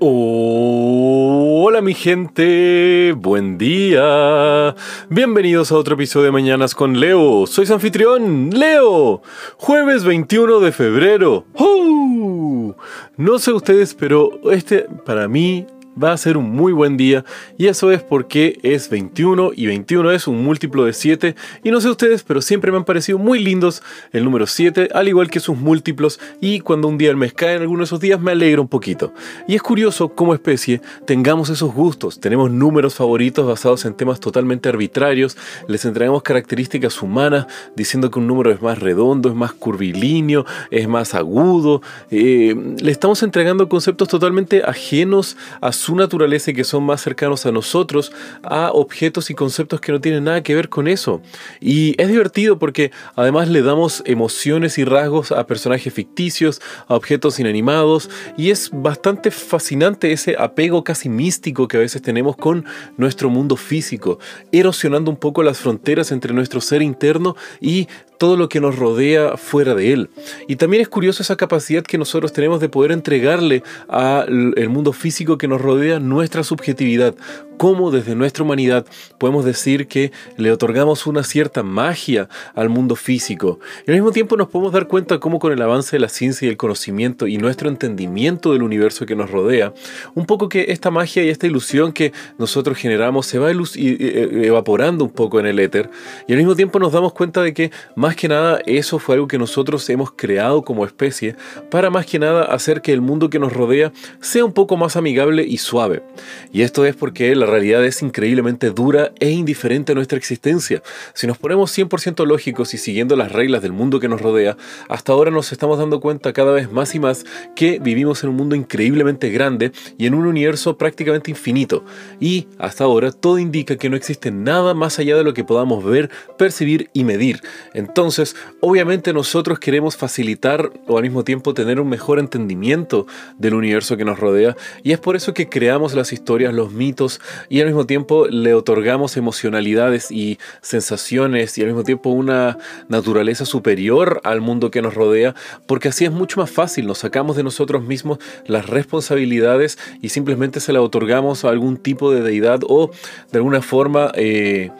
Hola mi gente, buen día. Bienvenidos a otro episodio de Mañanas con Leo. Soy su anfitrión, Leo. Jueves 21 de febrero. No sé ustedes, pero este para mí va a ser un muy buen día y eso es porque es 21 y 21 es un múltiplo de 7 y no sé ustedes pero siempre me han parecido muy lindos el número 7 al igual que sus múltiplos y cuando un día el mes cae en alguno de esos días me alegra un poquito. Y es curioso como especie tengamos esos gustos. Tenemos números favoritos basados en temas totalmente arbitrarios. Les entregamos características humanas diciendo que un número es más redondo es más curvilíneo es más agudo. Eh, le estamos entregando conceptos totalmente ajenos a su naturaleza y que son más cercanos a nosotros a objetos y conceptos que no tienen nada que ver con eso. Y es divertido porque además le damos emociones y rasgos a personajes ficticios, a objetos inanimados y es bastante fascinante ese apego casi místico que a veces tenemos con nuestro mundo físico, erosionando un poco las fronteras entre nuestro ser interno y todo lo que nos rodea fuera de él. Y también es curioso esa capacidad que nosotros tenemos de poder entregarle al mundo físico que nos rodea nuestra subjetividad, cómo desde nuestra humanidad podemos decir que le otorgamos una cierta magia al mundo físico. Y al mismo tiempo nos podemos dar cuenta cómo con el avance de la ciencia y el conocimiento y nuestro entendimiento del universo que nos rodea, un poco que esta magia y esta ilusión que nosotros generamos se va evaporando un poco en el éter. Y al mismo tiempo nos damos cuenta de que más que nada eso fue algo que nosotros hemos creado como especie para más que nada hacer que el mundo que nos rodea sea un poco más amigable y suave. Y esto es porque la realidad es increíblemente dura e indiferente a nuestra existencia. Si nos ponemos 100% lógicos y siguiendo las reglas del mundo que nos rodea, hasta ahora nos estamos dando cuenta cada vez más y más que vivimos en un mundo increíblemente grande y en un universo prácticamente infinito. Y hasta ahora todo indica que no existe nada más allá de lo que podamos ver, percibir y medir. Entonces, obviamente nosotros queremos facilitar o al mismo tiempo tener un mejor entendimiento del universo que nos rodea y es por eso que creamos las historias, los mitos, y al mismo tiempo le otorgamos emocionalidades y sensaciones y al mismo tiempo una naturaleza superior al mundo que nos rodea, porque así es mucho más fácil, nos sacamos de nosotros mismos las responsabilidades y simplemente se la otorgamos a algún tipo de deidad o de alguna forma... Eh,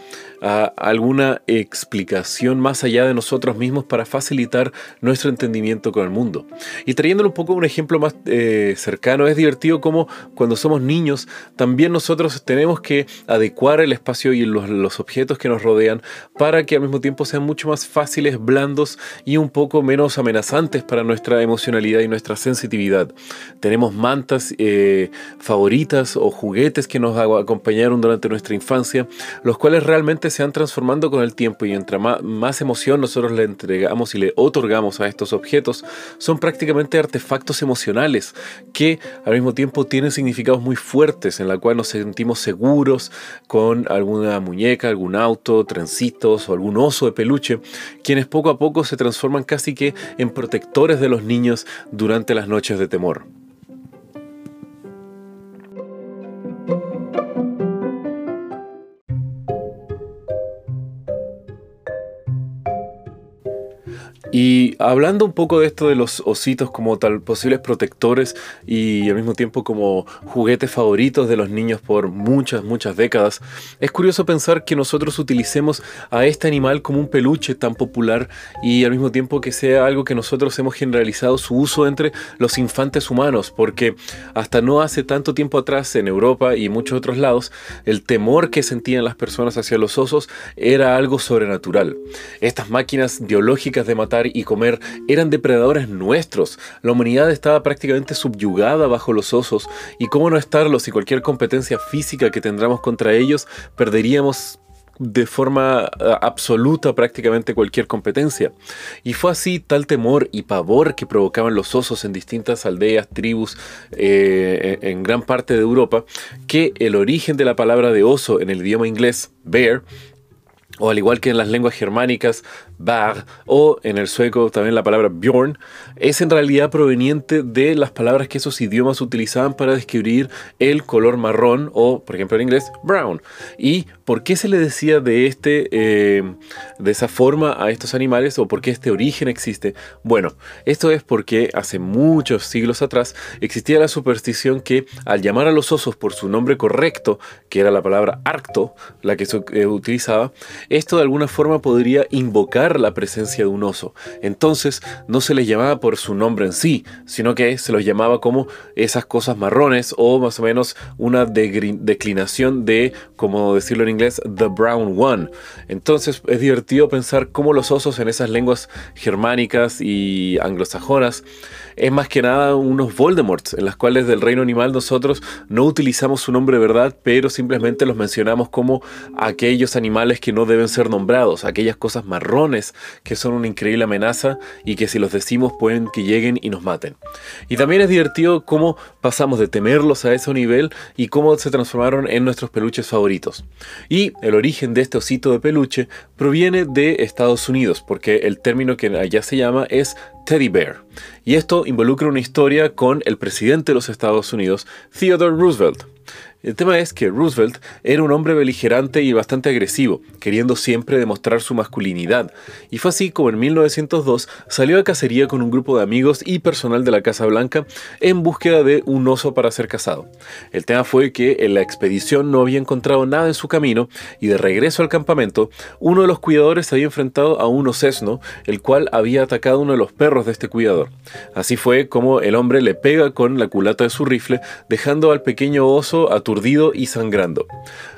a alguna explicación más allá de nosotros mismos para facilitar nuestro entendimiento con el mundo. Y trayéndolo un poco un ejemplo más eh, cercano, es divertido como cuando somos niños, también nosotros tenemos que adecuar el espacio y los, los objetos que nos rodean para que al mismo tiempo sean mucho más fáciles, blandos y un poco menos amenazantes para nuestra emocionalidad y nuestra sensitividad. Tenemos mantas eh, favoritas o juguetes que nos acompañaron durante nuestra infancia, los cuales realmente se van transformando con el tiempo y entre más, emoción nosotros le entregamos y le otorgamos a estos objetos, son prácticamente artefactos emocionales que al mismo tiempo tienen significados muy fuertes en la cual nos sentimos seguros con alguna muñeca, algún auto, trencitos o algún oso de peluche, quienes poco a poco se transforman casi que en protectores de los niños durante las noches de temor. Y hablando un poco de esto de los ositos como tal posibles protectores y al mismo tiempo como juguetes favoritos de los niños por muchas, muchas décadas, es curioso pensar que nosotros utilicemos a este animal como un peluche tan popular y al mismo tiempo que sea algo que nosotros hemos generalizado su uso entre los infantes humanos, porque hasta no hace tanto tiempo atrás en Europa y muchos otros lados, el temor que sentían las personas hacia los osos era algo sobrenatural. Estas máquinas biológicas de matar y comer eran depredadores nuestros. La humanidad estaba prácticamente subyugada bajo los osos y cómo no estarlo si cualquier competencia física que tendremos contra ellos perderíamos de forma eh, absoluta prácticamente cualquier competencia. Y fue así tal temor y pavor que provocaban los osos en distintas aldeas, tribus, eh, en gran parte de Europa, que el origen de la palabra de oso en el idioma inglés, bear, o al igual que en las lenguas germánicas, bag o en el sueco también la palabra bjorn es en realidad proveniente de las palabras que esos idiomas utilizaban para describir el color marrón o, por ejemplo en inglés, brown. ¿Y por qué se le decía de, este, eh, de esa forma a estos animales o por qué este origen existe? Bueno, esto es porque hace muchos siglos atrás existía la superstición que al llamar a los osos por su nombre correcto, que era la palabra arcto, la que se eh, utilizaba, esto de alguna forma podría invocar la presencia de un oso. Entonces no se les llamaba por su nombre en sí, sino que se los llamaba como esas cosas marrones o más o menos una declinación de, como decirlo en inglés, the brown one. Entonces es divertido pensar cómo los osos en esas lenguas germánicas y anglosajonas es más que nada unos Voldemorts, en las cuales del reino animal nosotros no utilizamos su nombre verdad, pero simplemente los mencionamos como aquellos animales que no deben ser nombrados, aquellas cosas marrones que son una increíble amenaza y que si los decimos pueden que lleguen y nos maten. Y también es divertido cómo pasamos de temerlos a ese nivel y cómo se transformaron en nuestros peluches favoritos. Y el origen de este osito de peluche proviene de Estados Unidos, porque el término que allá se llama es teddy bear. Y esto involucra una historia con el presidente de los Estados Unidos, Theodore Roosevelt. El tema es que Roosevelt era un hombre beligerante y bastante agresivo, queriendo siempre demostrar su masculinidad, y fue así como en 1902 salió a cacería con un grupo de amigos y personal de la Casa Blanca en búsqueda de un oso para ser cazado. El tema fue que en la expedición no había encontrado nada en su camino y de regreso al campamento, uno de los cuidadores se había enfrentado a un osesno, el cual había atacado uno de los perros de este cuidador. Así fue como el hombre le pega con la culata de su rifle, dejando al pequeño oso a y sangrando.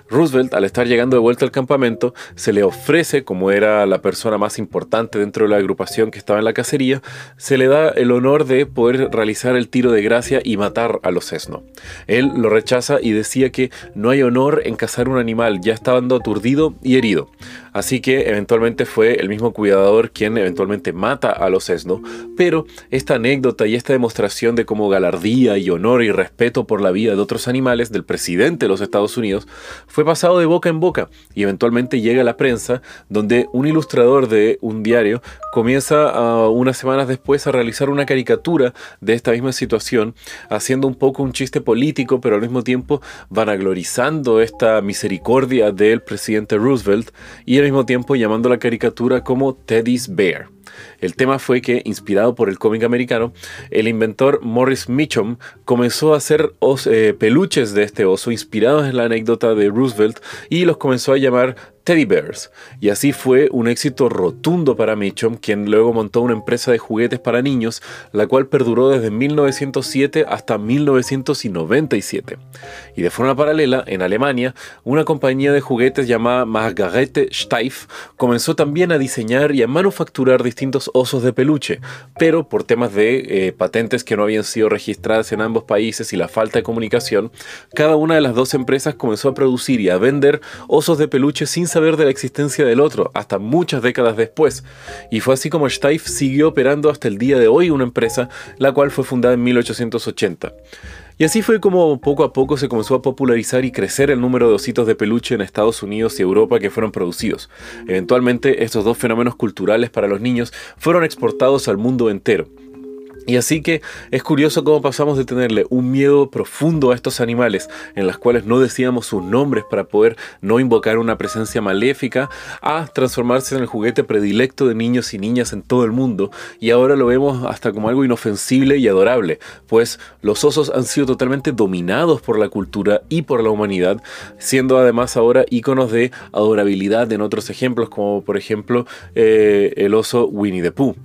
Roosevelt, al estar llegando de vuelta al campamento, se le ofrece, como era la persona más importante dentro de la agrupación que estaba en la cacería, se le da el honor de poder realizar el tiro de gracia y matar a los Cessno. Él lo rechaza y decía que no hay honor en cazar un animal, ya estando aturdido y herido. Así que eventualmente fue el mismo cuidador quien eventualmente mata a los Cessno, pero esta anécdota y esta demostración de cómo galardía y honor y respeto por la vida de otros animales del presidente de los Estados Unidos fue pasado de boca en boca y eventualmente llega a la prensa donde un ilustrador de un diario comienza uh, unas semanas después a realizar una caricatura de esta misma situación, haciendo un poco un chiste político, pero al mismo tiempo vanaglorizando esta misericordia del presidente Roosevelt y al mismo tiempo llamando la caricatura como Teddy's Bear. El tema fue que, inspirado por el cómic americano, el inventor Morris Mitchum comenzó a hacer eh, peluches de este oso inspirados en la anécdota de Roosevelt y los comenzó a llamar Teddy Bears. Y así fue un éxito rotundo para Mitchum, quien luego montó una empresa de juguetes para niños, la cual perduró desde 1907 hasta 1997. Y de forma paralela, en Alemania, una compañía de juguetes llamada Margarete Steiff comenzó también a diseñar y a manufacturar distintos osos de peluche, pero por temas de eh, patentes que no habían sido registradas en ambos países y la falta de comunicación, cada una de las dos empresas comenzó a producir y a vender osos de peluche sin saber de la existencia del otro, hasta muchas décadas después. Y fue así como Steiff siguió operando hasta el día de hoy una empresa, la cual fue fundada en 1880. Y así fue como poco a poco se comenzó a popularizar y crecer el número de ositos de peluche en Estados Unidos y Europa que fueron producidos. Eventualmente, estos dos fenómenos culturales para los niños fueron exportados al mundo entero. Y así que es curioso cómo pasamos de tenerle un miedo profundo a estos animales, en las cuales no decíamos sus nombres para poder no invocar una presencia maléfica, a transformarse en el juguete predilecto de niños y niñas en todo el mundo. Y ahora lo vemos hasta como algo inofensible y adorable, pues los osos han sido totalmente dominados por la cultura y por la humanidad, siendo además ahora iconos de adorabilidad en otros ejemplos, como por ejemplo eh, el oso Winnie the Pooh.